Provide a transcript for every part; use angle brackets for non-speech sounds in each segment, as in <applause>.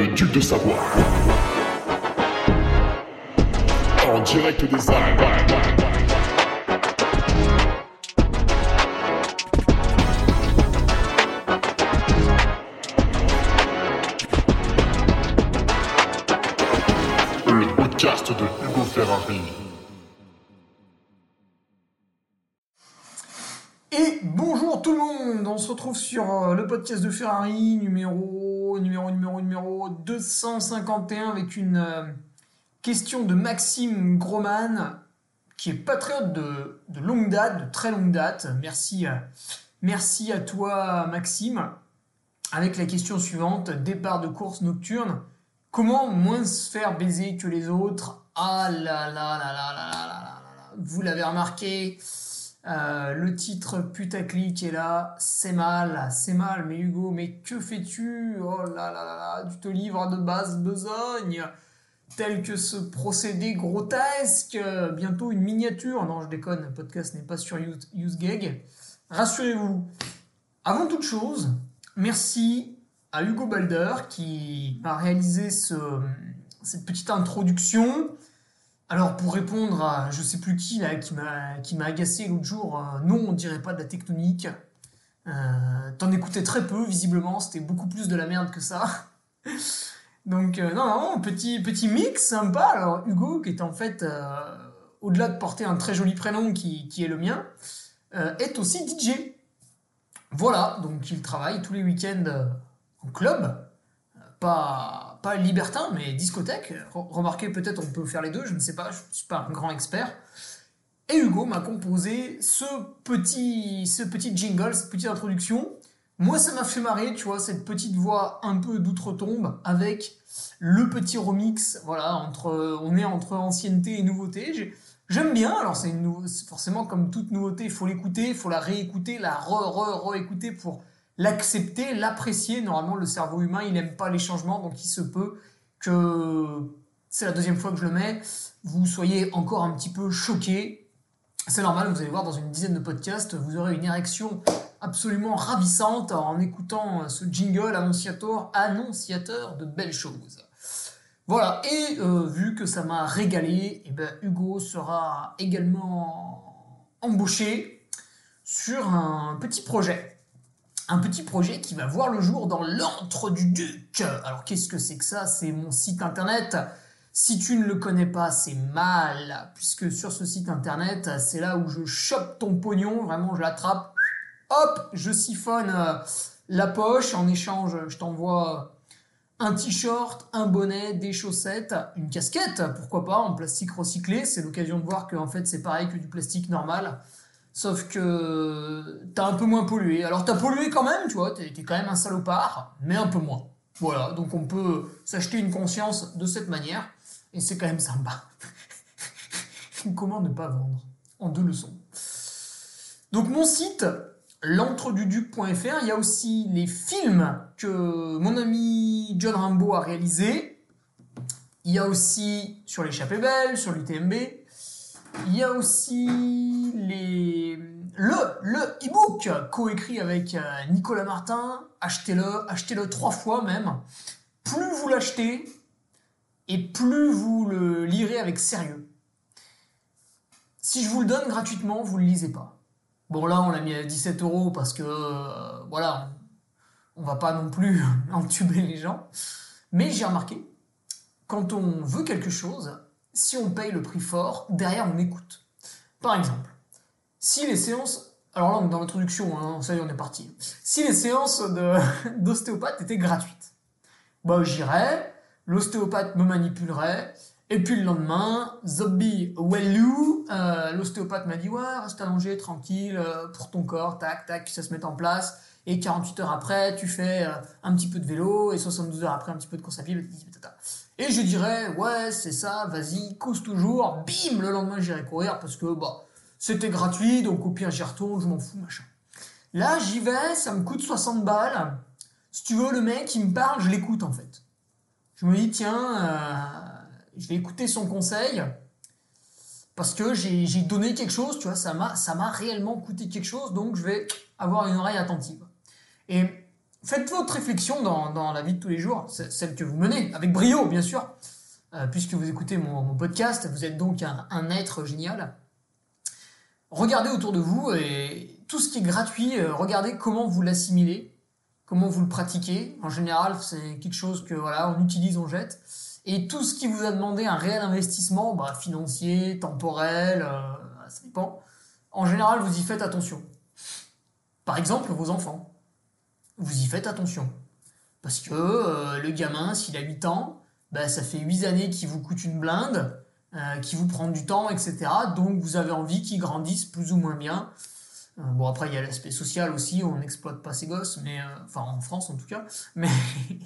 le duc de Savoie. En direct des Alpes. Le podcast de Hugo Ferrari. Et bonjour tout le monde, on se retrouve sur euh, le podcast de Ferrari numéro numéro numéro numéro 251 avec une euh, question de Maxime Groman qui est patriote de, de longue date, de très longue date. Merci, euh, merci à toi Maxime. Avec la question suivante, départ de course nocturne. Comment moins se faire baiser que les autres? Ah là là là là là là là là là. Vous l'avez remarqué, euh, le titre putaclic est là, c'est mal, c'est mal, mais Hugo, mais que fais-tu? Oh là là là tu te livres de basse besogne, tel que ce procédé grotesque, bientôt une miniature, non je déconne, le podcast n'est pas sur UseGag. Rassurez-vous, avant toute chose, merci à Hugo Balder qui m'a réalisé ce, cette petite introduction. Alors pour répondre à je sais plus qui là qui m'a qui m'a agacé l'autre jour, euh, non on dirait pas de la tectonique. Euh, T'en écoutais très peu visiblement, c'était beaucoup plus de la merde que ça. <laughs> Donc euh, non non petit petit mix sympa. Alors Hugo qui est en fait au-delà de porter un très joli prénom qui, qui est le mien, est aussi DJ. Voilà donc il travaille tous les week-ends en club, pas, pas libertin, mais discothèque. Re- Remarquez, peut-être on peut faire les deux, je ne sais pas, je ne suis pas un grand expert. Et Hugo m'a composé ce petit, ce petit jingle, cette petite introduction. Moi, ça m'a fait marrer, tu vois, cette petite voix un peu d'outre-tombe avec le petit remix. Voilà, entre, on est entre ancienneté et nouveauté. J'ai- J'aime bien, alors c'est forcément comme toute nouveauté, il faut l'écouter, il faut la réécouter, la re-re-re-écouter pour l'accepter, l'apprécier. Normalement, le cerveau humain, il n'aime pas les changements, donc il se peut que c'est la deuxième fois que je le mets, vous soyez encore un petit peu choqué. C'est normal, vous allez voir dans une dizaine de podcasts, vous aurez une érection absolument ravissante en écoutant ce jingle annonciateur, annonciateur de belles choses. Voilà, et euh, vu que ça m'a régalé, eh ben, Hugo sera également embauché sur un petit projet un petit projet qui va voir le jour dans l'antre du duc. Alors qu'est-ce que c'est que ça? C'est mon site internet. Si tu ne le connais pas, c'est mal, puisque sur ce site internet, c'est là où je chope ton pognon, vraiment je l'attrape, hop, je siphonne euh, la poche, en échange je t'envoie un t-shirt, un bonnet, des chaussettes, une casquette, pourquoi pas, en plastique recyclé, c'est l'occasion de voir que en fait c'est pareil que du plastique normal. Sauf que t'as un peu moins pollué. Alors t'as pollué quand même, tu vois, t'es quand même un salopard, mais un peu moins. Voilà, donc on peut s'acheter une conscience de cette manière, et c'est quand même sympa. <laughs> Comment ne pas vendre En deux leçons? Donc mon site, l'entreduduc.fr, il y a aussi les films que mon ami John Rambo a réalisés. Il y a aussi sur l'échappée belle, sur l'UTMB. Il y a aussi les... le, le e-book coécrit avec euh, Nicolas Martin. Achetez-le, achetez-le trois fois même. Plus vous l'achetez, et plus vous le lirez avec sérieux. Si je vous le donne gratuitement, vous ne le lisez pas. Bon là, on l'a mis à 17 euros parce que, euh, voilà, on, va pas non plus <laughs> entuber les gens. Mais j'ai remarqué, quand on veut quelque chose, si on paye le prix fort, derrière on écoute. Par exemple, si les séances. Alors là, on est dans l'introduction, hein, ça y est, on est parti. Si les séances <laughs> d'ostéopathe étaient gratuites, bah j'irais, l'ostéopathe me manipulerait, et puis le lendemain, zombie wellou, euh, l'ostéopathe m'a dit ouais, reste allongé, tranquille, euh, pour ton corps, tac, tac, ça se met en place, et 48 heures après, tu fais euh, un petit peu de vélo, et 72 heures après, un petit peu de course à pied, tata. Et je dirais, ouais, c'est ça, vas-y, cause toujours, bim, le lendemain j'irai courir parce que bah, c'était gratuit, donc au pire j'y retourne, je m'en fous, machin. Là, j'y vais, ça me coûte 60 balles. Si tu veux, le mec, il me parle, je l'écoute en fait. Je me dis, tiens, euh, je vais écouter son conseil parce que j'ai donné quelque chose, tu vois, ça m'a réellement coûté quelque chose, donc je vais avoir une oreille attentive. Et faites votre réflexion dans, dans la vie de tous les jours, celle que vous menez, avec brio bien sûr, euh, puisque vous écoutez mon, podcast, vous êtes donc un, un être génial. Regardez autour de vous et tout ce qui est gratuit, euh, regardez comment vous l'assimilez, comment vous le pratiquez. En général, c'est quelque chose que voilà, on utilise, on jette. Et tout ce qui vous a demandé un réel investissement, bah, financier, temporel, euh, ça dépend. En général, vous y faites attention. Par exemple, vos enfants. Vous y faites attention. Parce que euh, le gamin, s'il a 8 ans, bah, ça fait 8 années qu'il vous coûte une blinde, euh, qui vous prend du temps, etc. Donc vous avez envie qu'il grandisse plus ou moins bien. Euh, bon, après, il y a l'aspect social aussi, on n'exploite pas ses gosses, mais, euh, enfin en France en tout cas. Mais,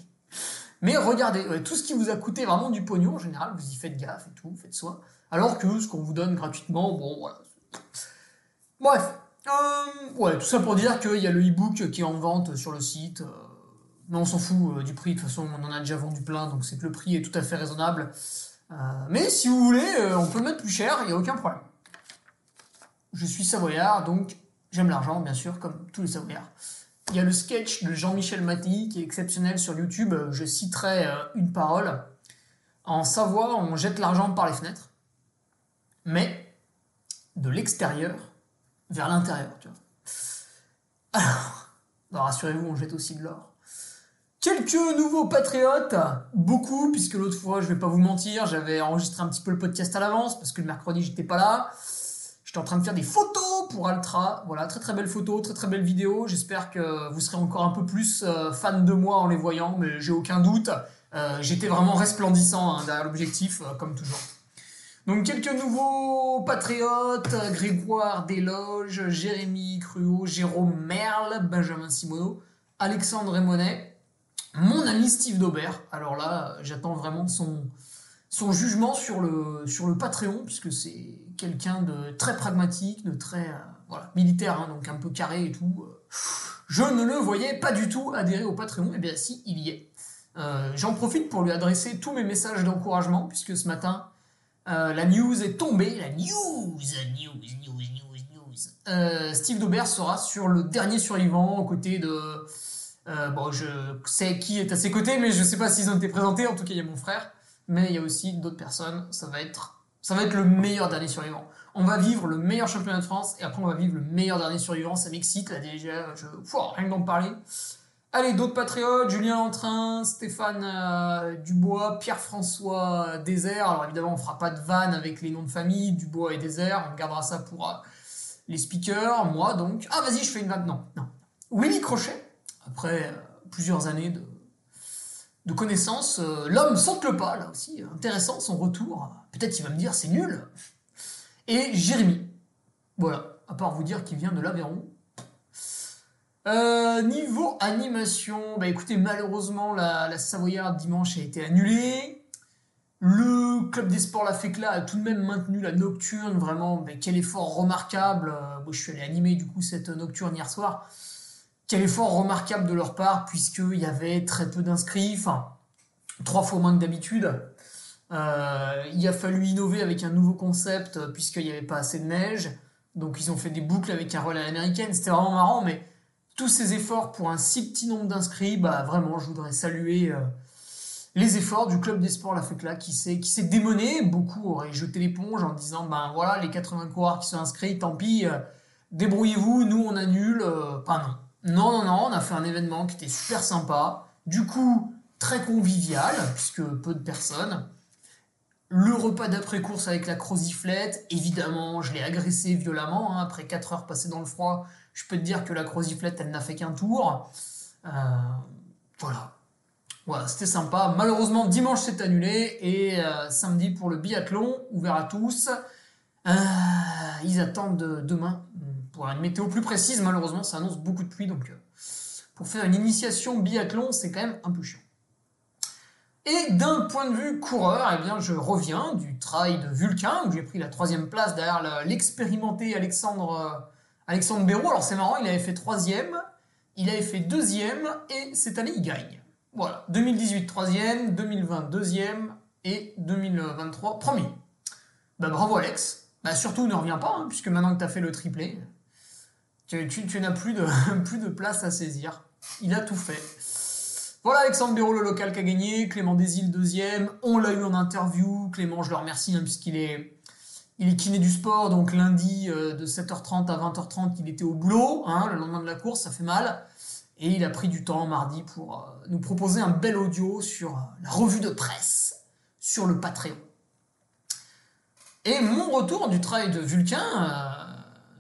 <laughs> mais regardez, tout ce qui vous a coûté vraiment du pognon, en général, vous y faites gaffe et tout, faites soin. Alors que ce qu'on vous donne gratuitement, bon, voilà. Bref, euh, ouais, tout ça pour dire qu'il y a le e-book qui est en vente sur le site. euh, on s'en fout euh, du prix, de toute façon, on en a déjà vendu plein, donc c'est que le prix est tout à fait raisonnable. Mais si vous voulez, on peut le mettre plus cher, il n'y a aucun problème. Je suis savoyard, donc j'aime l'argent, bien sûr, comme tous les savoyards. Il y a le sketch de Jean-Michel Maty qui est exceptionnel sur YouTube. Je citerai une parole. En Savoie, on jette l'argent par les fenêtres, mais de l'extérieur vers l'intérieur, tu vois. Alors, bah, rassurez-vous, on jette aussi de l'or. Quelques nouveaux patriotes, beaucoup, puisque l'autre fois, je vais pas vous mentir, j'avais enregistré un petit peu le podcast à l'avance, parce que le mercredi, j'étais pas là. J'étais en train de faire des photos pour Altra. Voilà, très très belles photos, très très belles vidéos. J'espère que vous serez encore un peu plus euh, fan de moi en les voyant, mais j'ai aucun doute. Euh, J'étais vraiment resplendissant hein, derrière l'objectif, euh, comme toujours. Donc quelques nouveaux patriotes, Grégoire Desloges, Jérémy Cruau, Jérôme Merle, Benjamin Simoneau, Alexandre Raimonet, mon ami Steve Daubert. Alors là, j'attends vraiment son, jugement sur le, sur Patreon, puisque c'est quelqu'un de très pragmatique, de très euh, militaire, hein, donc un peu carré et tout. Je ne le voyais pas du tout adhérer au Patreon, et bien si, il y est. Euh, J'en profite pour lui adresser tous mes messages d'encouragement, puisque ce matin, euh, la news est tombée. La news, news, news, news, news. Euh, Steve Daubert sera sur le dernier survivant aux côtés de. euh, bon, je sais qui est à ses côtés, mais je sais pas s'ils ont été présentés. En tout cas, il y a mon frère, mais il y a aussi d'autres personnes. Ça va être, ça va être le meilleur dernier survivant. On va vivre le meilleur championnat de France et après on va vivre le meilleur dernier survivant. Ça m'excite là déjà. Je, Pouah, rien que d'en parler. Allez, d'autres patriotes, Julien Lantrin, Stéphane euh, Dubois, Pierre-François Désert. Alors évidemment, on fera pas de vanne avec les noms de famille, Dubois et Désert. On gardera ça pour euh, les speakers, moi donc. Ah, vas-y, je fais une vanne. Non, non. Willy Crochet, après euh, plusieurs années de, connaissances, euh, l'homme saute le pas, là aussi. Intéressant son retour. Peut-être il va me dire c'est nul. Et Jérémy. Voilà, à part vous dire qu'il vient de l'Aveyron. Euh, niveau animation, bah écoutez, malheureusement, la, la Savoyarde dimanche a été annulée. Le club des sports La Fécla a tout de même maintenu la nocturne, vraiment, quel effort remarquable. Euh, moi, je suis allé animer du coup cette nocturne hier soir. Quel effort remarquable de leur part, puisqu'il y avait très peu d'inscrits, enfin, trois fois moins que d'habitude. Euh, il a fallu innover avec un nouveau concept, puisqu'il n'y avait pas assez de neige. Donc, ils ont fait des boucles avec un relais à l'américaine. C'était vraiment marrant, mais tous ces efforts pour un si petit nombre d'inscrits, bah vraiment, je voudrais saluer euh, les efforts du club des sports La Fécla qui s'est qui. Beaucoup auraient jeté l'éponge en disant ben voilà les 80 coureurs qui sont inscrits, tant pis, euh, débrouillez-vous, nous on annule. Euh, non. Non non non, on a fait un événement qui était super sympa. Du coup très convivial puisque peu de personnes. Le repas d'après-course avec la croziflette, évidemment, je l'ai agressé violemment. hein, après 4 heures passées dans le froid, je peux te dire que la croziflette, elle n'a fait qu'un tour. Euh, voilà. Voilà, c'était sympa. Malheureusement, dimanche, c'est annulé. Et euh, samedi, pour le biathlon, ouvert à tous. Euh, ils attendent de- demain pour une météo plus précise. Malheureusement, ça annonce beaucoup de pluie. Donc, pour faire une initiation biathlon, c'est quand même un peu chiant. Et d'un point de vue coureur, eh bien, je reviens du trail de Vulcain, où j'ai pris la troisième place derrière l'expérimenté Alexandre, Alexandre Béraud. Alors c'est marrant, il avait fait troisième, il avait fait deuxième, et cette année il gagne. Voilà, 2018 troisième, 2020 deuxième, et 2023 premier. Bah bravo Alex. Bah surtout ne reviens pas, hein, puisque maintenant que tu as fait le triplé, tu, n'as plus de, <laughs> plus de place à saisir. Il a tout fait. Voilà Alexandre Béraud, le local qui a gagné. Clément Desil, deuxième. On l'a eu en interview. Clément, je le remercie, hein, puisqu'il est, il est kiné du sport. Donc lundi, euh, de 7h30 à 20h30, il était au boulot. Hein, le lendemain de la course, ça fait mal. Et il a pris du temps mardi pour euh, nous proposer un bel audio sur euh, la revue de presse sur le Patreon. Et mon retour du travail de Vulcain,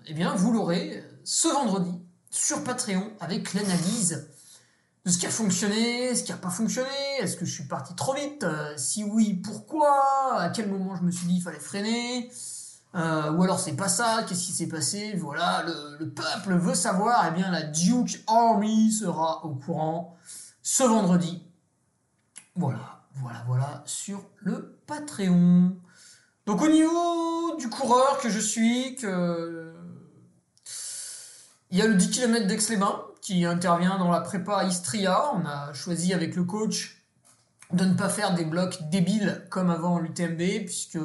eh bien, vous l'aurez ce vendredi sur Patreon avec l'analyse de ce qui a fonctionné, ce qui n'a pas fonctionné, est-ce que je suis parti trop vite, euh, si oui, pourquoi, à quel moment je me suis dit il fallait freiner, euh, ou alors c'est pas ça, qu'est-ce qui s'est passé, voilà, le, le peuple veut savoir, eh bien la Duke Army sera au courant ce vendredi. Voilà, voilà, voilà, sur le Patreon. Donc au niveau du coureur que je suis, il y a le 10 km d'Aix-les-Bains qui intervient dans la prépa Istria. On a choisi avec le coach de ne pas faire des blocs débiles comme avant l'UTMB, puisque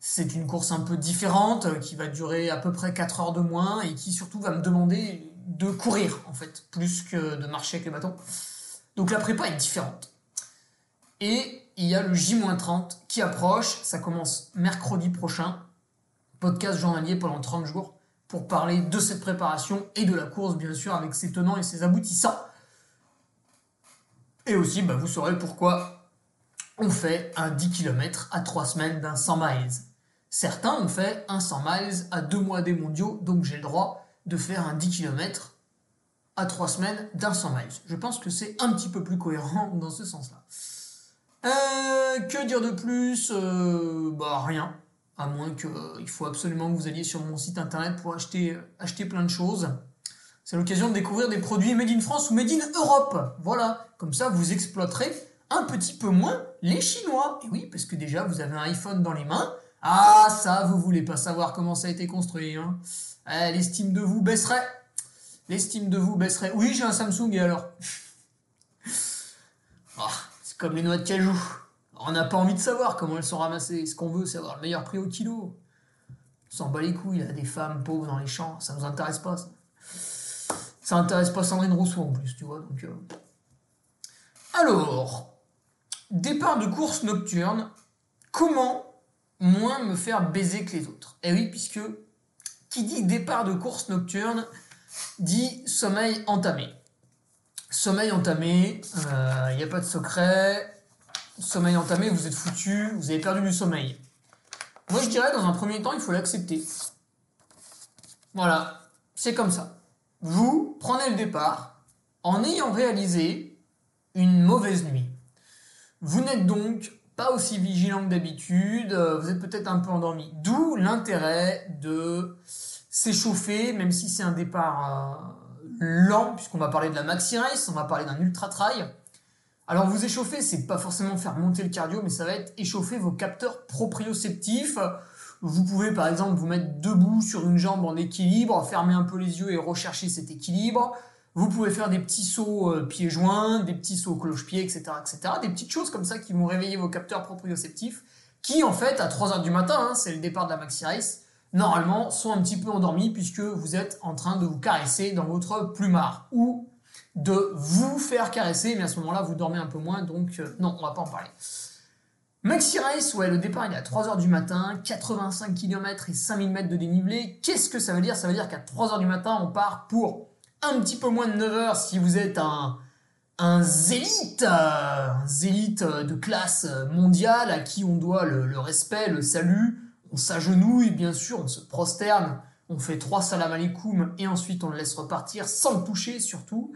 c'est une course un peu différente, qui va durer à peu près 4 heures de moins, et qui surtout va me demander de courir, en fait, plus que de marcher avec les bâtons. Donc la prépa est différente. Et il y a le J-30 qui approche, ça commence mercredi prochain, podcast journalier pendant 30 jours, pour parler de cette préparation et de la course, bien sûr, avec ses tenants et ses aboutissants. Et aussi, bah, vous saurez pourquoi on fait un 10 km à 3 semaines d'un 100 miles. Certains ont fait un 100 miles à 2 mois des mondiaux, donc j'ai le droit de faire un 10 km à 3 semaines d'un 100 miles. Je pense que c'est un petit peu plus cohérent dans ce sens-là. Euh, que dire de plus? Euh, Bah rien. À moins que euh, faut absolument que vous alliez sur mon site internet pour acheter, acheter plein de choses. C'est l'occasion de découvrir des produits made in France ou made in Europe. Voilà. Comme ça, vous exploiterez un petit peu moins les Chinois. Et oui, parce que déjà, vous avez un iPhone dans les mains. Ah, ça, vous voulez pas savoir comment ça a été construit. Hein. Eh, L'estime de vous baisserait. L'estime de vous baisserait. Oui, j'ai un Samsung et alors? <laughs> Ah, C'est comme les noix de cajou. On n'a pas envie de savoir comment elles sont ramassées. Ce qu'on veut, c'est avoir le meilleur prix au kilo. S'en bat les couilles, il y a des femmes pauvres dans les champs. Ça nous intéresse pas, ça. Ça intéresse pas Sandrine Rousseau en plus, tu vois. Euh. Alors, départ de course nocturne. Comment moins me faire baiser que les autres? Eh oui, puisque qui dit départ de course nocturne dit sommeil entamé. Sommeil entamé, il n'y a pas de secret. Sommeil entamé, vous êtes foutu, vous avez perdu du sommeil. Moi, je dirais, dans un premier temps, il faut l'accepter. Voilà, c'est comme ça. Vous prenez le départ en ayant réalisé une mauvaise nuit. Vous n'êtes donc pas aussi vigilant que d'habitude, euh, vous êtes peut-être un peu endormi. D'où l'intérêt de s'échauffer, même si c'est un départ euh, lent, puisqu'on va parler de la maxi race, on va parler d'un ultra trail. Alors vous échauffer, c'est pas forcément faire monter le cardio, mais ça va être échauffer vos capteurs proprioceptifs. Vous pouvez par exemple vous mettre debout sur une jambe en équilibre, fermer un peu les yeux et rechercher cet équilibre. Vous pouvez faire des petits sauts euh, pieds joints, des petits sauts cloche-pied, etc., etc. Des petites choses comme ça qui vont réveiller vos capteurs proprioceptifs, qui en fait à 3h du matin, hein, c'est le départ de la maxi race, normalement sont un petit peu endormis puisque vous êtes en train de vous caresser dans votre plumard ou de vous faire caresser, mais à ce moment-là vous dormez un peu moins, donc euh, non, on va pas en parler. Maxi Race, ouais, le départ il est à 3h du matin, 85 km et 5000 mètres de dénivelé. Qu'est-ce que ça veut dire? Ça veut dire qu'à 3h du matin, on part pour un petit peu moins de 9 heures si vous êtes un, un zélite, euh, un zélite euh, de classe mondiale à qui on doit le, le respect, le salut. On s'agenouille, bien sûr, on se prosterne, on fait trois salam alaikum et ensuite on le laisse repartir sans le toucher surtout.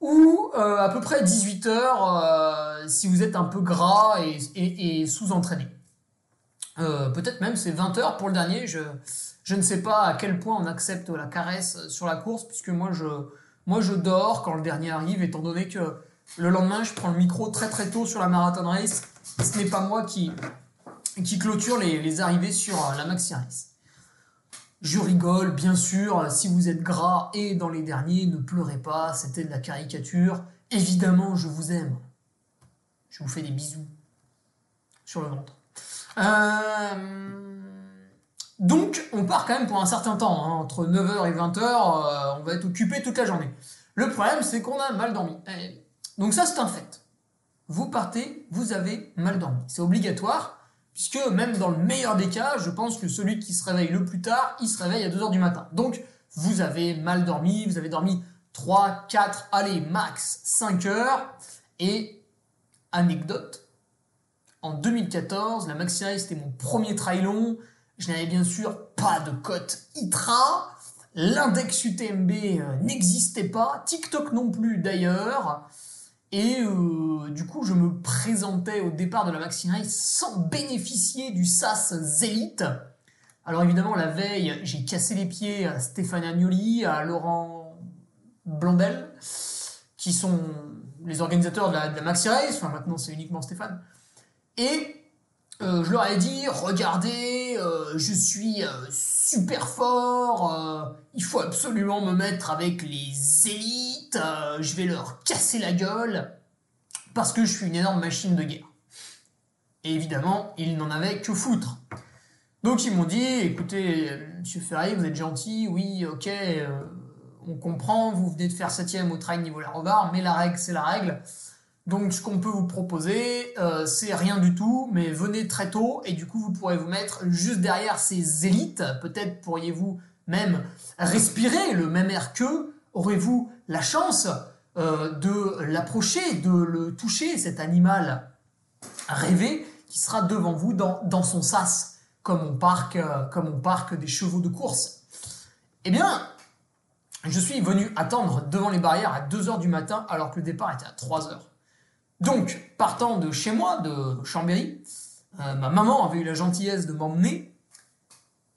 Ou euh, à peu près 18 heures euh, si vous êtes un peu gras et, sous-entraîné. Euh, Peut-être même c'est 20 heures pour le dernier. Je, ne sais pas à quel point on accepte la caresse sur la course, puisque moi je, dors quand le dernier arrive, étant donné que le lendemain je prends le micro très très tôt sur la marathon race. Ce n'est pas moi qui, clôture les, arrivées sur la maxi race. Je rigole, bien sûr, si vous êtes gras et dans les derniers, ne pleurez pas, c'était de la caricature. Évidemment, je vous aime. Je vous fais des bisous sur le ventre. Euh, Donc, on part quand même pour un certain temps, hein, entre 9h et 20h, euh, on va être occupé toute la journée. Le problème, c'est qu'on a mal dormi. Eh, Donc ça, c'est un fait. Vous partez, vous avez mal dormi. C'est obligatoire, puisque même dans le meilleur des cas, je pense que celui qui se réveille le plus tard, il se réveille à 2h du matin. Donc, vous avez mal dormi, vous avez dormi 3, 4, allez, max 5 heures. Et, anecdote, en 2014, la Maxi c'était mon premier trail long. Je n'avais bien sûr pas de cote ITRA. L'index UTMB euh, n'existait pas. TikTok non plus d'ailleurs. Et euh, du coup, je me présentais au départ de la Maxi Race sans bénéficier du SAS Zélite. Alors évidemment, la veille, j'ai cassé les pieds à Stéphane Agnoli, à Laurent Blondel, qui sont les organisateurs de la, la Maxi Race. Enfin, maintenant, c'est uniquement Stéphane. Et euh, je leur ai dit, regardez, euh, je suis super fort, euh, il faut absolument me mettre avec les élites, euh, je vais leur casser la gueule, parce que je suis une énorme machine de guerre. Et évidemment, ils n'en avaient que foutre. Donc ils m'ont dit, écoutez, monsieur Ferrari, vous êtes gentil, oui, ok, euh, on comprend, vous venez de faire septième au trail niveau la Robar, mais la règle, c'est la règle. Donc ce qu'on peut vous proposer, euh, c'est rien du tout, mais venez très tôt et du coup vous pourrez vous mettre juste derrière ces élites. Peut-être pourriez-vous même respirer le même air qu'eux. Aurez-vous la chance euh, de l'approcher, de le toucher, cet animal rêvé qui sera devant vous dans, son sas, comme on, parque, euh, comme on parque des chevaux de course. Eh bien, je suis venu attendre devant les barrières à 2h du matin alors que le départ était à 3h. Donc, partant de chez moi, de Chambéry, euh, ma maman avait eu la gentillesse de m'emmener.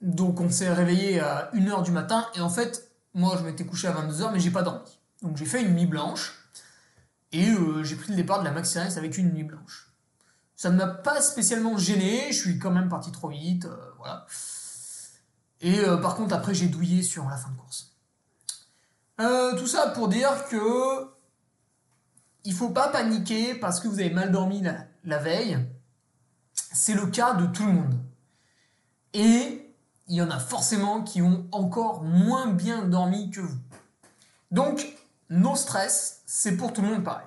Donc, on s'est réveillé à 1h du matin. Et en fait, moi, je m'étais couché à 22h, mais j'ai pas dormi. Donc, j'ai fait une nuit blanche. Et euh, j'ai pris le départ de la Race avec une nuit blanche. Ça ne m'a pas spécialement gêné. Je suis quand même parti trop vite. euh, voilà. Et par contre, après, j'ai douillé sur la fin de course. Tout ça pour dire que il faut pas paniquer parce que vous avez mal dormi la, la veille. C'est le cas de tout le monde. Et il y en a forcément qui ont encore moins bien dormi que vous. Donc, nos stress, c'est pour tout le monde pareil.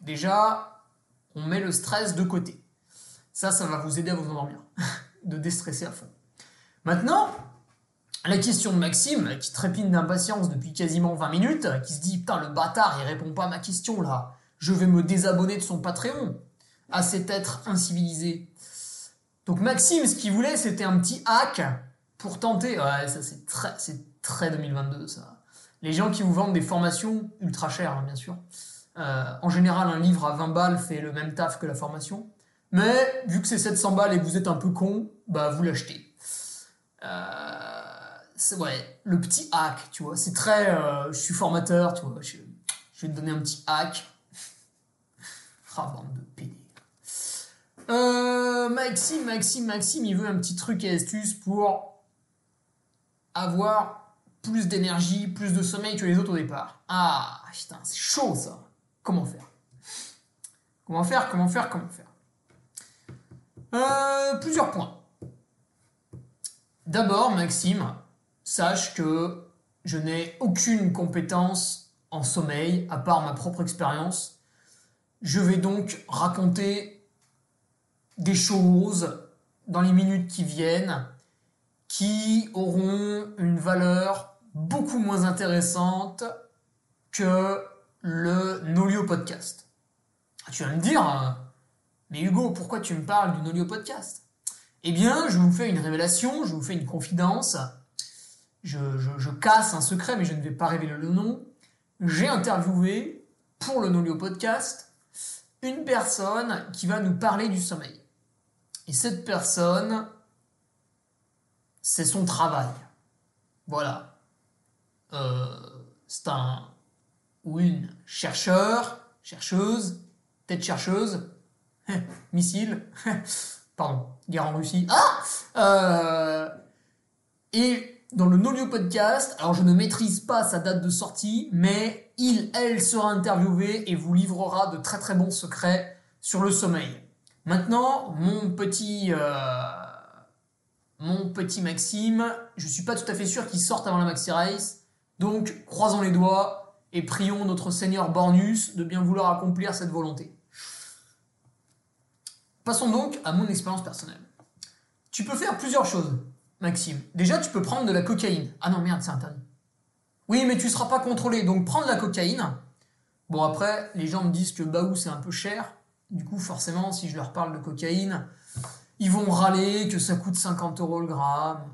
Déjà, on met le stress de côté. Ça, ça va vous aider à vous endormir, <laughs> de déstresser à fond. Maintenant, la question de Maxime, qui trépine d'impatience depuis quasiment 20 minutes, qui se dit Putain, le bâtard, il répond pas à ma question là. Je vais me désabonner de son Patreon. À cet être incivilisé. Donc Maxime, ce qu'il voulait, c'était un petit hack pour tenter. Ouais, ça c'est très, c'est très 2022 ça. Les gens qui vous vendent des formations ultra chères, hein, bien sûr. Euh, en général, un livre à 20 balles fait le même taf que la formation. Mais vu que c'est 700 balles et que vous êtes un peu con, bah vous l'achetez. Euh, c'est ouais, le petit hack, tu vois. C'est très. euh, je suis formateur, tu vois. Je, je vais te donner un petit hack. Ah, bande de. Euh, Maxime, Maxime, Maxime, il veut un petit truc et astuce pour avoir plus d'énergie, plus de sommeil que les autres au départ. Ah, putain, c'est chaud ça. Comment faire? Comment faire Comment faire Comment faire? Euh, Plusieurs points. D'abord, Maxime, sache que je n'ai aucune compétence en sommeil à part ma propre expérience. Je vais donc raconter des choses dans les minutes qui viennent qui auront une valeur beaucoup moins intéressante que le Nolio Podcast. Ah, Tu vas me dire, euh, mais Hugo, pourquoi tu me parles du Nolio Podcast? Eh bien, je vous fais une révélation, je vous fais une confidence. Je, je- je casse un secret, mais je ne vais pas révéler le nom. J'ai interviewé pour le Nolio Podcast une personne qui va nous parler du sommeil. Et cette personne, c'est son travail. Voilà. Euh, c'est un ou une chercheur, chercheuse, tête chercheuse, <laughs> missile, <laughs> pardon, guerre en Russie. Ah Euh, Et dans le Nolio Podcast, alors je ne maîtrise pas sa date de sortie, mais il, elle sera interviewée et vous livrera de très très bons secrets sur le sommeil. Maintenant, mon petit, euh, mon petit Maxime, je suis pas tout à fait sûr qu'il sorte avant la Maxi Race, donc croisons les doigts et prions notre Seigneur Bornus de bien vouloir accomplir cette volonté. Passons donc à mon expérience personnelle. Tu peux faire plusieurs choses, Maxime. Déjà, tu peux prendre de la cocaïne. Ah non, merde, c'est interdit. Oui, mais tu seras pas contrôlé, donc prends de la cocaïne. Bon, après, les gens me disent que Baou, c'est un peu cher. Du coup, forcément, si je leur parle de cocaïne, ils vont râler que ça coûte 50 euros le gramme.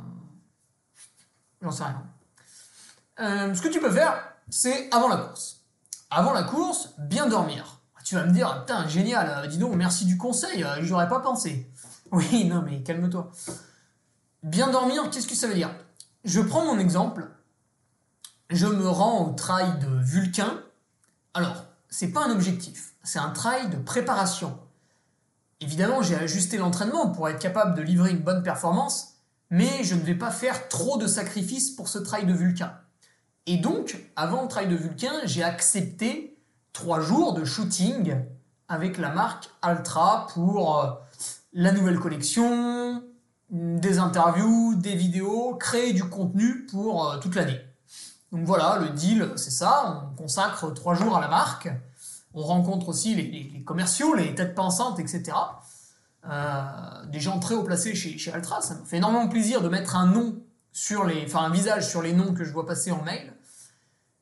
J'en sais rien. Euh, ce que tu peux faire, c'est avant la course. Avant la course, bien dormir. Tu vas me dire, putain, génial, euh, dis donc, merci du conseil, euh, j'aurais pas pensé. <laughs> Oui, non, mais calme-toi. Bien dormir, qu'est-ce que ça veut dire? Je prends mon exemple, je me rends au trail de Vulcain. Alors, c'est pas un objectif, c'est un trail de préparation. Évidemment, j'ai ajusté l'entraînement pour être capable de livrer une bonne performance, mais je ne vais pas faire trop de sacrifices pour ce trail de Vulcain. Et donc, avant le trail de Vulcain, j'ai accepté trois jours de shooting avec la marque Altra pour euh, la nouvelle collection, des interviews, des vidéos, créer du contenu pour euh, toute l'année. Donc voilà, le deal, c'est ça, on consacre trois jours à la marque, on rencontre aussi les, commerciaux, les têtes pensantes, etc. Euh, des gens très haut placés chez, Altra, ça me fait énormément plaisir de mettre un nom sur les, enfin un visage sur les noms que je vois passer en mail.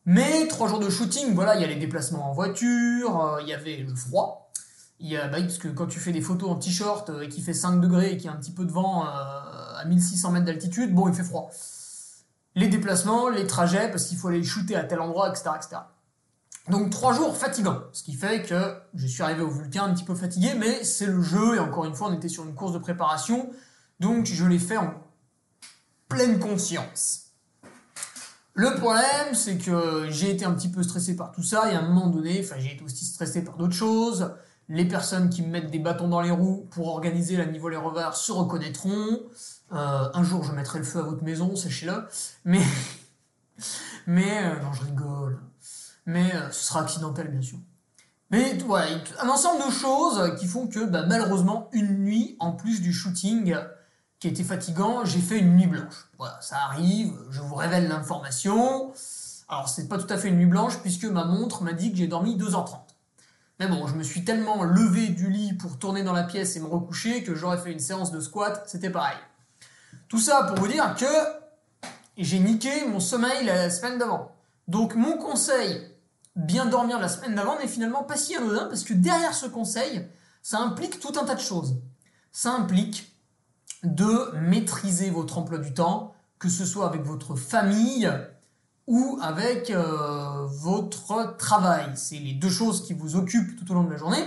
Mais trois jours de shooting, voilà, il y a les déplacements en voiture, euh, il y avait le froid. Y a, bah, parce que quand tu fais des photos en t-shirt euh, et qu'il fait 5 degrés et qu'il y a un petit peu de vent à 1600 mètres d'altitude, bon, il fait froid les déplacements, les trajets, parce qu'il faut aller shooter à tel endroit, etc., etc. Donc trois jours fatigants, ce qui fait que je suis arrivé au Vulcain un petit peu fatigué, mais c'est le jeu, et encore une fois, on était sur une course de préparation, donc je l'ai fait en pleine conscience. Le problème, c'est que j'ai été un petit peu stressé par tout ça, et à un moment donné, enfin j'ai été aussi stressé par d'autres choses. Les personnes qui me mettent des bâtons dans les roues pour organiser la niveau les revers se reconnaîtront. Euh, un jour, je mettrai le feu à votre maison, sachez-le. Mais, <laughs> mais euh, non, je rigole. Mais euh, ce sera accidentel, bien sûr. Mais voilà, un ensemble de choses qui font que, bah, malheureusement, une nuit, en plus du shooting qui était fatigant, j'ai fait une nuit blanche. Voilà, ça arrive, je vous révèle l'information. Alors, c'est pas tout à fait une nuit blanche, puisque ma montre m'a dit que j'ai dormi 2h30. Mais bon, je me suis tellement levé du lit pour tourner dans la pièce et me recoucher que j'aurais fait une séance de squat, c'était pareil. Tout ça pour vous dire que j'ai niqué mon sommeil la semaine d'avant. Donc mon conseil, bien dormir la semaine d'avant, n'est finalement pas si anodin parce que derrière ce conseil, ça implique tout un tas de choses. Ça implique de maîtriser votre emploi du temps, que ce soit avec votre famille ou avec euh, votre travail. C'est les deux choses qui vous occupent tout au long de la journée.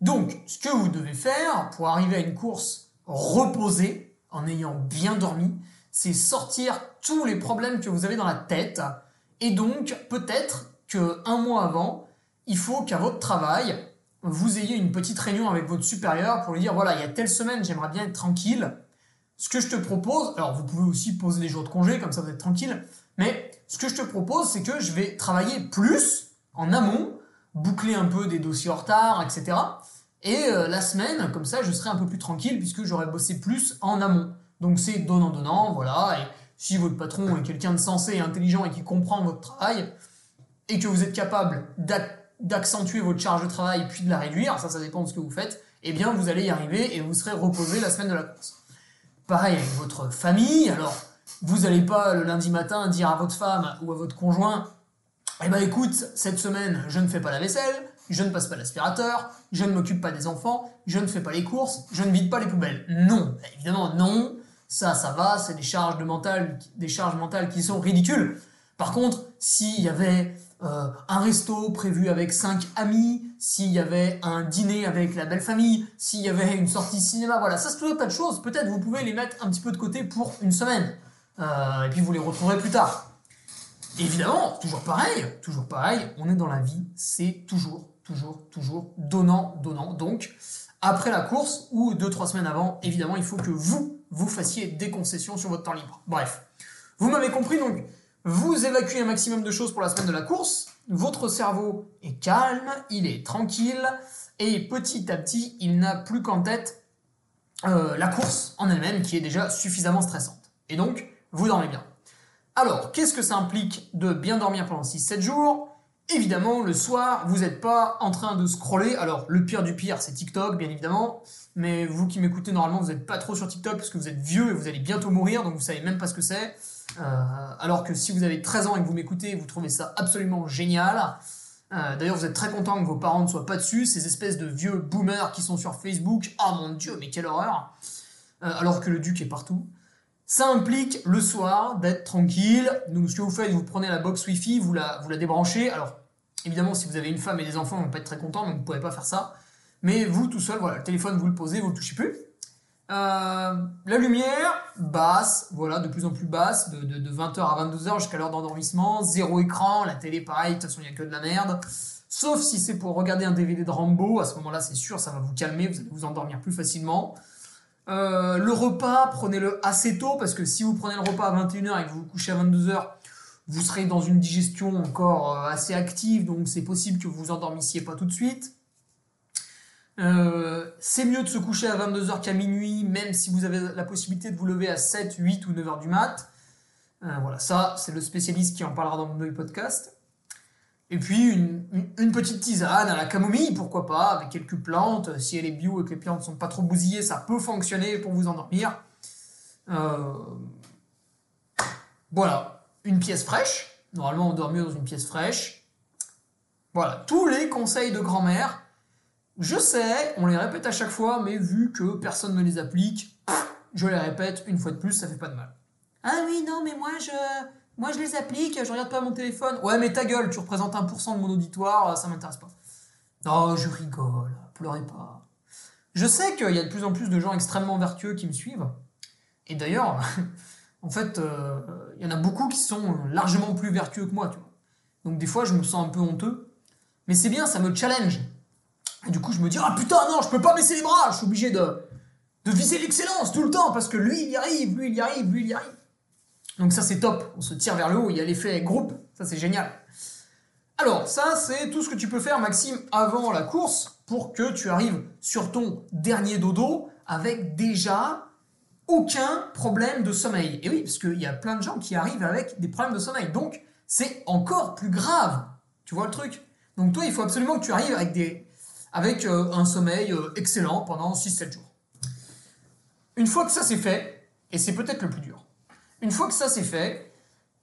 Donc, ce que vous devez faire pour arriver à une course reposée, en ayant bien dormi, c'est sortir tous les problèmes que vous avez dans la tête. Et donc, peut-être que un mois avant, il faut qu'à votre travail, vous ayez une petite réunion avec votre supérieur pour lui dire voilà, il y a telle semaine, j'aimerais bien être tranquille. Ce que je te propose, alors vous pouvez aussi poser des jours de congé, comme ça vous êtes tranquille, mais ce que je te propose, c'est que je vais travailler plus en amont, boucler un peu des dossiers en retard, etc. Et euh, la semaine, comme ça, je serai un peu plus tranquille puisque j'aurai bossé plus en amont. Donc c'est donnant-donnant, voilà. Et si votre patron est quelqu'un de sensé et intelligent et qui comprend votre travail, et que vous êtes capable d'accentuer votre charge de travail puis de la réduire, ça ça dépend de ce que vous faites, eh bien vous allez y arriver et vous serez reposé la semaine de la course. Pareil avec votre famille, alors vous n'allez pas le lundi matin dire à votre femme ou à votre conjoint, eh ben écoute, cette semaine je ne fais pas la vaisselle, je ne passe pas l'aspirateur, je ne m'occupe pas des enfants, je ne fais pas les courses, je ne vide pas les poubelles. Non, évidemment non. Ça, ça va, c'est des charges de des charges mentales qui sont ridicules. Par contre, s'il y avait euh, un resto prévu avec cinq amis, s'il y avait un dîner avec la belle famille, s'il y avait une sortie cinéma, voilà, ça c'est tout un tas de choses. Peut-être vous pouvez les mettre un petit peu de côté pour une semaine. Euh, et puis vous les retrouverez plus tard. Évidemment, toujours pareil, toujours pareil, on est dans la vie, c'est toujours toujours, toujours donnant, donnant. Donc, après la course ou deux, trois semaines avant, évidemment, il faut que vous, vous fassiez des concessions sur votre temps libre. Bref, vous m'avez compris, donc, vous évacuez un maximum de choses pour la semaine de la course, votre cerveau est calme, il est tranquille, et petit à petit, il n'a plus qu'en tête euh, la course en elle-même, qui est déjà suffisamment stressante. Et donc, vous dormez bien. Alors, qu'est-ce que ça implique de bien dormir pendant 6-7 jours? Évidemment, le soir, vous n'êtes pas en train de scroller. Alors, le pire du pire, c'est TikTok, bien évidemment. Mais vous qui m'écoutez, normalement, vous n'êtes pas trop sur TikTok parce que vous êtes vieux et vous allez bientôt mourir, donc vous savez même pas ce que c'est. Euh, alors que si vous avez 13 ans et que vous m'écoutez, vous trouvez ça absolument génial. Euh, D'ailleurs, vous êtes très content que vos parents ne soient pas dessus, ces espèces de vieux boomers qui sont sur Facebook. Ah mon dieu, mais quelle horreur Euh, Alors que le duc est partout. Ça implique le soir d'être tranquille. Donc, ce que vous faites, vous prenez la box Wi-Fi, vous la, vous la débranchez. Alors, évidemment, si vous avez une femme et des enfants, on ne pas être très content, donc vous ne pouvez pas faire ça. Mais vous, tout seul, voilà, le téléphone, vous le posez, vous le touchez plus. Euh, la lumière, basse, voilà, de plus en plus basse, de, de, de 20h à 22h jusqu'à l'heure d'endormissement. Zéro écran, la télé, pareil, de toute façon, il n'y a que de la merde. Sauf si c'est pour regarder un DVD de Rambo, à ce moment-là, c'est sûr, ça va vous calmer, vous allez vous endormir plus facilement. Euh, le repas, prenez-le assez tôt, parce que si vous prenez le repas à 21h et que vous vous couchez à 22h, vous serez dans une digestion encore euh, assez active, donc c'est possible que vous vous endormissiez pas tout de suite. Euh, c'est mieux de se coucher à 22h qu'à minuit, même si vous avez la possibilité de vous lever à 7, 8 ou 9h du mat. Voilà, ça, c'est le spécialiste qui en parlera dans mon podcast. Et puis, une, petite tisane à la camomille, pourquoi pas, avec quelques plantes. Si elle est bio et que les plantes ne sont pas trop bousillées, ça peut fonctionner pour vous endormir. Euh, Voilà, une pièce fraîche. Normalement, on dort mieux dans une pièce fraîche. Voilà, tous les conseils de grand-mère. Je sais, on les répète à chaque fois, mais vu que personne ne les applique, je les répète une fois de plus, ça fait pas de mal. Ah oui, non, mais moi je, moi je les applique, je regarde pas mon téléphone. Ouais, mais ta gueule, tu représentes 1% de mon auditoire, ça m'intéresse pas. Non, je rigole, pleurez pas. Je sais qu'il y a de plus en plus de gens extrêmement vertueux qui me suivent. Et d'ailleurs, <laughs> en fait, euh, il y en a beaucoup qui sont largement plus vertueux que moi, tu vois. Donc des fois, je me sens un peu honteux. Mais c'est bien, ça me challenge. Et du coup, je me dis, ah putain, non, je peux pas baisser les bras, je suis obligé de viser l'excellence tout le temps, parce que lui, il y arrive, lui, il y arrive, lui, il y arrive. Donc ça, c'est top. On se tire vers le haut, il y a l'effet groupe, ça, c'est génial. Alors, ça, c'est tout ce que tu peux faire, Maxime, avant la course, pour que tu arrives sur ton dernier dodo avec déjà aucun problème de sommeil. Et oui, parce qu'il y a plein de gens qui arrivent avec des problèmes de sommeil. Donc, c'est encore plus grave. Tu vois le truc? Donc, toi, il faut absolument que tu arrives avec, des, avec euh, un sommeil euh, excellent pendant 6-7 jours. Une fois que ça c'est fait, et c'est peut-être le plus dur, une fois que ça c'est fait,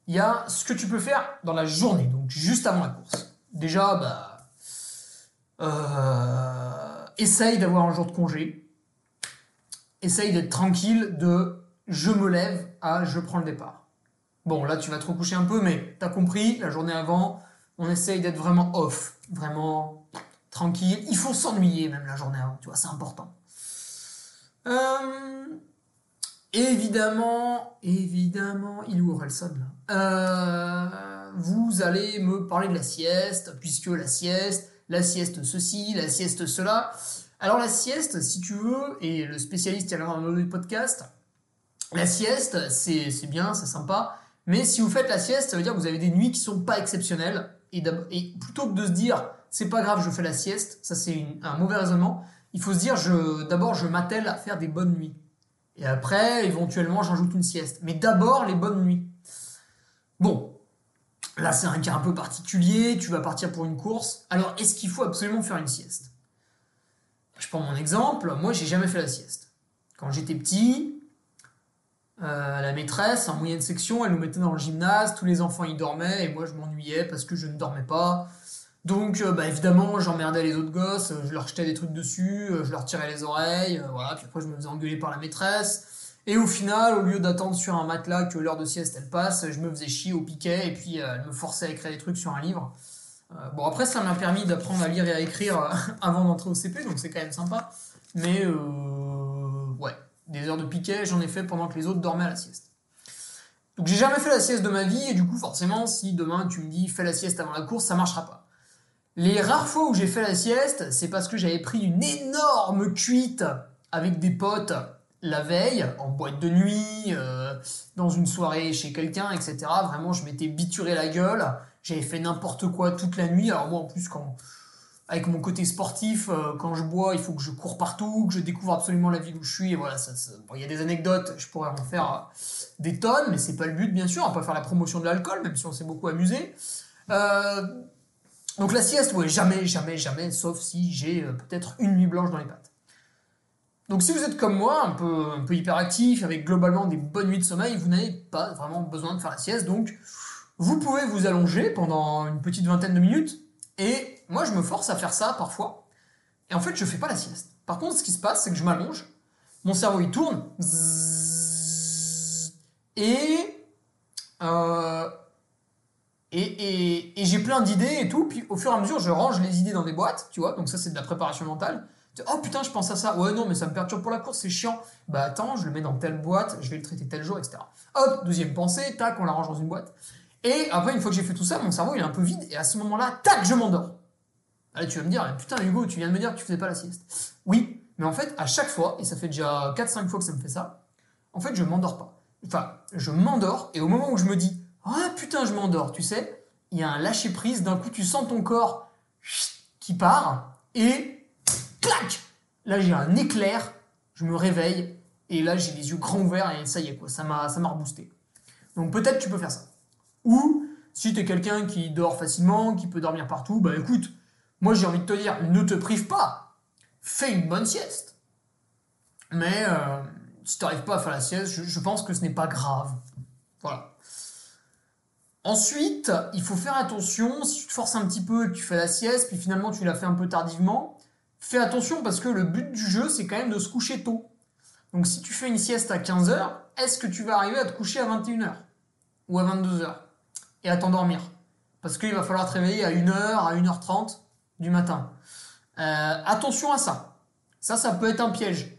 il y a ce que tu peux faire dans la journée, donc juste avant la course. Déjà, bah, euh, essaye d'avoir un jour de congé. Essaye d'être tranquille de je me lève à je prends le départ. Bon, là tu vas te recoucher un peu, mais t'as compris, la journée avant, on essaye d'être vraiment off, vraiment tranquille. Il faut s'ennuyer même la journée avant, tu vois, c'est important. Euh, évidemment, évidemment, il où Orelsan là? Euh, Vous allez me parler de la sieste, puisque la sieste, la sieste ceci, la sieste cela. Alors la sieste, si tu veux, et le spécialiste y a dans le podcast, la sieste, c'est bien, c'est sympa, mais si vous faites la sieste, ça veut dire que vous avez des nuits qui sont pas exceptionnelles, et, plutôt que de se dire, c'est pas grave, je fais la sieste, ça c'est un mauvais raisonnement, il faut se dire, je, d'abord je m'attelle à faire des bonnes nuits. Et après, éventuellement, j'ajoute une sieste. Mais d'abord, les bonnes nuits. Bon, là c'est un cas un peu particulier, tu vas partir pour une course, alors est-ce qu'il faut absolument faire une sieste? Je prends mon exemple, moi j'ai jamais fait la sieste. Quand j'étais petit, euh, la maîtresse, en moyenne section, elle nous mettait dans le gymnase, tous les enfants y dormaient, et moi je m'ennuyais parce que je ne dormais pas. Donc, euh, bah, évidemment, j'emmerdais les autres gosses, euh, je leur jetais des trucs dessus, euh, je leur tirais les oreilles, voilà, puis après je me faisais engueuler par la maîtresse. Et au final, au lieu d'attendre sur un matelas que l'heure de sieste elle passe, je me faisais chier au piquet, et puis elle me forçait à écrire des trucs sur un livre. Bon, après, ça m'a permis d'apprendre à lire et à écrire <laughs> avant d'entrer au CP, donc c'est quand même sympa. Mais, ouais, des heures de piquet, j'en ai fait pendant que les autres dormaient à la sieste. Donc j'ai jamais fait la sieste de ma vie, et du coup, forcément, si demain tu me dis fais la sieste avant la course, ça marchera pas. Les rares fois où j'ai fait la sieste, c'est parce que j'avais pris une énorme cuite avec des potes la veille, en boîte de nuit, euh, dans une soirée chez quelqu'un, etc. Vraiment, je m'étais bituré la gueule, j'avais fait n'importe quoi toute la nuit. Alors moi, en plus, quand, avec mon côté sportif, euh, quand je bois, il faut que je cours partout, que je découvre absolument la ville où je suis. Voilà, il y a des anecdotes, je pourrais en faire euh, des tonnes, mais c'est pas le but, bien sûr. On peut faire la promotion de l'alcool, même si on s'est beaucoup amusé. Euh, Donc la sieste, jamais, jamais, jamais, sauf si j'ai euh, peut-être une nuit blanche dans les pattes. Donc si vous êtes comme moi, un peu, hyperactif, avec globalement des bonnes nuits de sommeil, vous n'avez pas vraiment besoin de faire la sieste, donc vous pouvez vous allonger pendant une petite vingtaine de minutes, et moi je me force à faire ça parfois, et en fait je fais pas la sieste. Par contre, ce qui se passe, c'est que je m'allonge, mon cerveau il tourne, et, euh, et, j'ai plein d'idées et tout, puis au fur et à mesure je range les idées dans des boîtes, tu vois, donc ça c'est de la préparation mentale. Oh putain, je pense à ça. Ouais, non, mais ça me perturbe pour la course, c'est chiant. Bah attends, je le mets dans telle boîte, je vais le traiter tel jour, etc. Hop, deuxième pensée, tac, on la range dans une boîte. Et après, une fois que j'ai fait tout ça, mon cerveau il est un peu vide, et à ce moment-là, tac, je m'endors. Allez, tu vas me dire, putain, Hugo, tu viens de me dire que tu faisais pas la sieste. Oui, mais en fait, à chaque fois, et ça fait déjà 4-5 fois que ça me fait ça, en fait, je m'endors pas. Enfin, je m'endors, et au moment où je me dis, ah putain, je m'endors, tu sais, il y a un lâcher prise, d'un coup, tu sens ton corps qui part, et clac Là, j'ai un éclair, je me réveille, et là, j'ai les yeux grands ouverts, et ça y est, quoi, ça m'a, ça m'a reboosté. Donc peut-être tu peux faire ça. Ou, si tu es quelqu'un qui dort facilement, qui peut dormir partout, bah écoute, moi j'ai envie de te dire, ne te prive pas, fais une bonne sieste. Mais euh, si tu n'arrives pas à faire la sieste, je, je pense que ce n'est pas grave. Voilà. Ensuite, il faut faire attention, si tu te forces un petit peu et que tu fais la sieste, puis finalement tu la fais un peu tardivement, fais attention parce que le but du jeu, c'est quand même de se coucher tôt. Donc si tu fais une sieste à 15h, est-ce que tu vas arriver à te coucher à 21h Ou à 22h Et à t'endormir? Parce qu'il va falloir te réveiller à 1h, à 1h30 du matin. Euh, attention à ça. Ça, ça peut être un piège.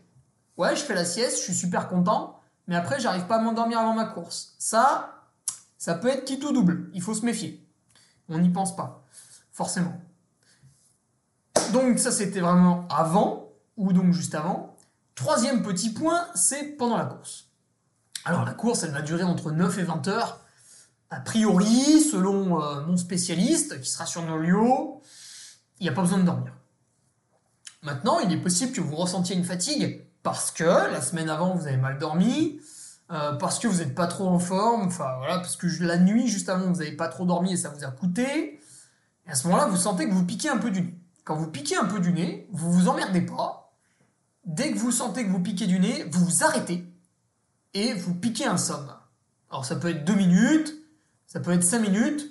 Ouais, je fais la sieste, je suis super content, mais après, j'arrive pas à m'endormir avant ma course. Ça, ça peut être qui tout double. Il faut se méfier. On n'y pense pas, forcément. Donc ça, c'était vraiment avant, ou donc juste avant. Troisième petit point, c'est pendant la course. Alors la course, elle va durer entre 9 et 20 heures. A priori, selon euh, mon spécialiste, qui sera sur Nolio, il n'y a pas besoin de dormir. Maintenant, il est possible que vous ressentiez une fatigue parce que la semaine avant, vous avez mal dormi, euh, parce que vous n'êtes pas trop en forme, enfin voilà, parce que la nuit juste avant, vous n'avez pas trop dormi et ça vous a coûté. Et à ce moment-là, vous sentez que vous piquez un peu du nez. Quand vous piquez un peu du nez, vous vous emmerdez pas. Dès que vous sentez que vous piquez du nez, vous vous arrêtez et vous piquez un somme. Alors ça peut être 2 minutes, ça peut être 5 minutes,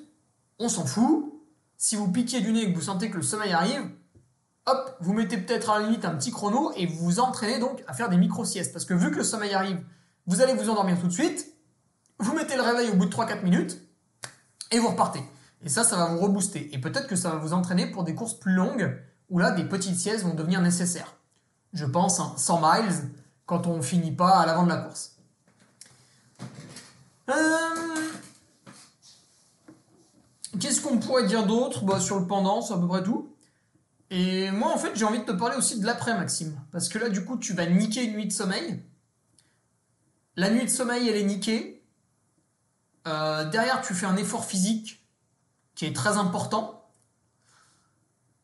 on s'en fout. Si vous piquez du nez et que vous sentez que le sommeil arrive, hop, vous mettez peut-être à la limite un petit chrono et vous vous entraînez donc à faire des micro-siestes. Parce que vu que le sommeil arrive, vous allez vous endormir tout de suite, vous mettez le réveil au bout de 3-4 minutes et vous repartez. Et ça, ça va vous rebooster. Et peut-être que ça va vous entraîner pour des courses plus longues où là, des petites siestes vont devenir nécessaires. Je pense 100 miles quand on finit pas à l'avant de la course. Euh, Qu'est-ce qu'on pourrait dire d'autre? Bah, Sur le pendant, c'est à peu près tout. Et moi, en fait, j'ai envie de te parler aussi de l'après, Maxime. Parce que là, du coup, tu vas niquer une nuit de sommeil. La nuit de sommeil, elle est niquée. Euh, derrière, tu fais un effort physique qui est très important.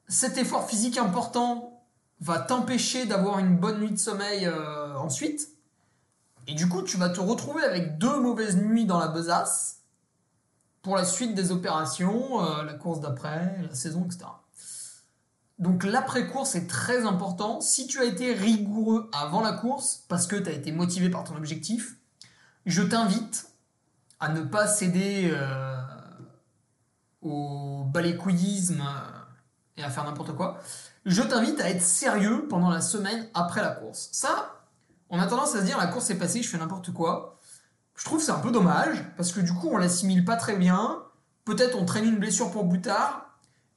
Cet effort physique important va t'empêcher d'avoir une bonne nuit de sommeil euh, ensuite. Et du coup, tu vas te retrouver avec deux mauvaises nuits dans la besace pour la suite des opérations, euh, la course d'après, la saison, etc. Donc l'après-course est très important. Si tu as été rigoureux avant la course, parce que tu as été motivé par ton objectif, je t'invite à ne pas céder euh, au balécouillisme et à faire n'importe quoi. Je t'invite à être sérieux pendant la semaine après la course. Ça, on a tendance à se dire la course est passée, je fais n'importe quoi. Je trouve c'est un peu dommage, parce que du coup on l'assimile pas très bien. Peut-être on traîne une blessure pour plus tard.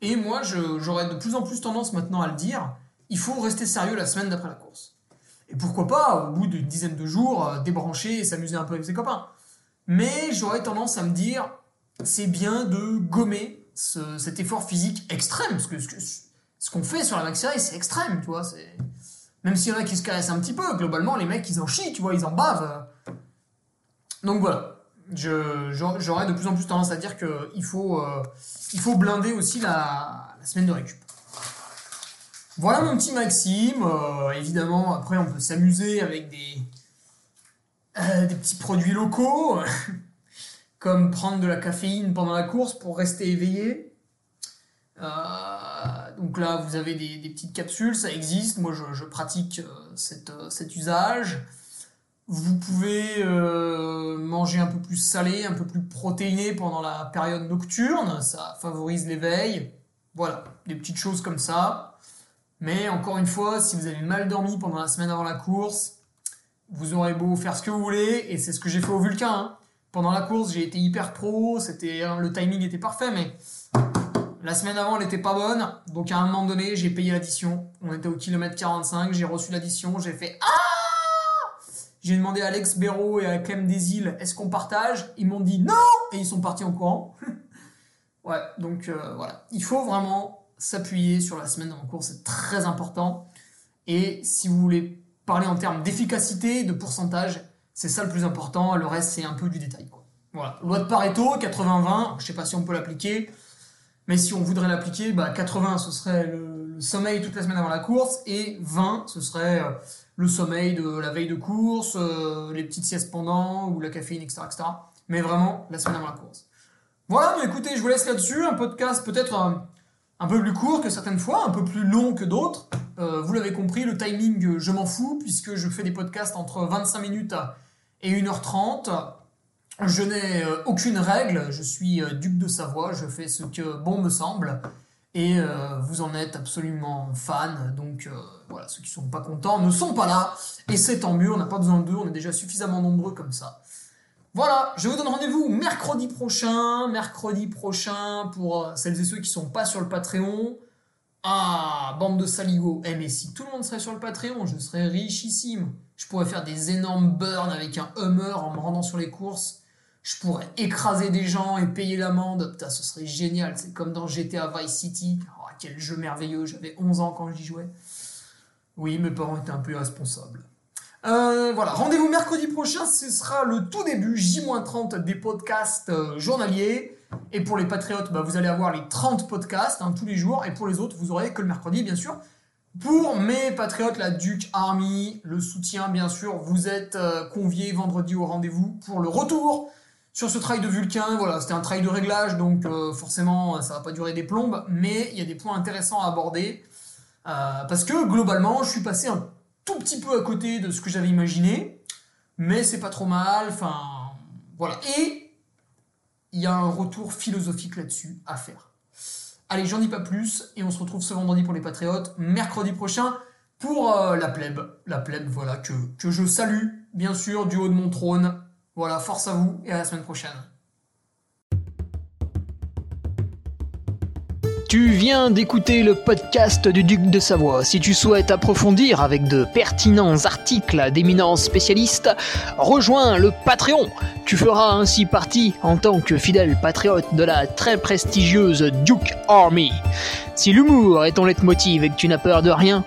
Et moi, j'aurais de plus en plus tendance maintenant à le dire, il faut rester sérieux la semaine d'après la course. Et pourquoi pas, au bout d'une dizaine de jours, euh, débrancher et s'amuser un peu avec ses copains. Mais j'aurais tendance à me dire, c'est bien de gommer ce- cet effort physique extrême, parce que ce qu'on fait sur la maxi race, c'est extrême, tu vois. Même s'il y en a qui se caressent un petit peu, globalement, les mecs, ils en chient, tu vois, ils en bavent. Donc voilà, j'aurais de plus en plus tendance à dire qu'il faut, euh, faut blinder aussi la, semaine de récup. Voilà mon petit Maxime. euh, évidemment, après, on peut s'amuser avec des, euh, des petits produits locaux, <laughs> comme prendre de la caféine pendant la course pour rester éveillé. Donc là, vous avez des, des, petites capsules, ça existe. Moi, je, pratique cette, cet usage. Vous pouvez un peu plus salé, un peu plus protéiné pendant la période nocturne. Ça favorise l'éveil. Voilà, des petites choses comme ça. Mais encore une fois, si vous avez mal dormi pendant la semaine avant la course, vous aurez beau faire ce que vous voulez, et c'est ce que j'ai fait au Vulcain. Hein. Pendant la course, j'ai été hyper pro, c'était le timing était parfait, mais la semaine avant, elle était pas bonne. Donc à un moment donné, j'ai payé l'addition. On était au kilomètre 45, j'ai reçu l'addition, j'ai fait Ah J'ai demandé à Alex Béraud et à Clem Desil est-ce qu'on partage? Ils m'ont dit non Et ils sont partis en courant. <laughs> ouais, donc euh, voilà. Il faut vraiment s'appuyer sur la semaine en cours, c'est très important. Et si vous voulez parler en termes d'efficacité, de pourcentage, c'est ça le plus important. Le reste, c'est un peu du détail. Voilà. Loi de Pareto, 80-20, je sais pas si on peut l'appliquer. Mais si on voudrait l'appliquer, bah 80 ce serait le, sommeil toute la semaine avant la course et 20 ce serait euh, le sommeil de la veille de course, euh, les petites siestes pendant ou la caféine, etc., etc. Mais vraiment la semaine avant la course. Voilà, mais écoutez, je vous laisse là-dessus. Un podcast peut-être un, euh, un, peu plus court que certaines fois, un peu plus long que d'autres. vous l'avez compris, le timing, je m'en fous puisque je fais des podcasts entre 25 minutes et 1h30. Je n'ai euh, aucune règle, je suis euh, duc de Savoie, je fais ce que bon me semble, et euh, vous en êtes absolument fan, donc voilà, ceux qui sont pas contents ne sont pas là, et c'est tant mieux, on n'a pas besoin d'eux, on est déjà suffisamment nombreux comme ça. Voilà, je vous donne rendez-vous mercredi prochain, mercredi prochain pour celles et ceux qui sont pas sur le Patreon. Ah, bande de saligots. Eh mais si tout le monde serait sur le Patreon, je serais richissime. Je pourrais faire des énormes burns avec un Hummer en me rendant sur les courses je pourrais écraser des gens et payer l'amende. Putain, ce serait génial. C'est comme dans GTA Vice City. Oh, quel jeu merveilleux. J'avais 11 ans quand j'y jouais. Oui, mes parents étaient un peu irresponsables. Euh, voilà, rendez-vous mercredi prochain, ce sera le tout début, J-30 des podcasts euh, journaliers. Et pour les patriotes, bah, vous allez avoir les 30 podcasts hein, tous les jours. Et pour les autres, vous aurez que le mercredi, bien sûr. Pour mes patriotes, la Duke Army, le soutien, bien sûr, vous êtes euh, conviés vendredi au rendez-vous pour le retour sur ce trail de Vulcain, voilà, c'était un trail de réglage, donc euh, forcément, ça va pas durer des plombes, mais il y a des points intéressants à aborder. Euh, parce que globalement, je suis passé un tout petit peu à côté de ce que j'avais imaginé, mais c'est pas trop mal, enfin, voilà. Et il y a un retour philosophique là-dessus à faire. Allez, j'en dis pas plus, et on se retrouve ce vendredi pour les Patriotes, mercredi prochain pour euh, la plèbe. La plèbe, voilà, que je salue, bien sûr, du haut de mon trône. Voilà, force à vous et à la semaine prochaine. Tu viens d'écouter le podcast du Duc de Savoie. Si tu souhaites approfondir avec de pertinents articles d'éminents spécialistes, rejoins le Patreon. Tu feras ainsi partie, en tant que fidèle patriote, de la très prestigieuse Duke Army. Si l'humour est ton leitmotiv et que tu n'as peur de rien,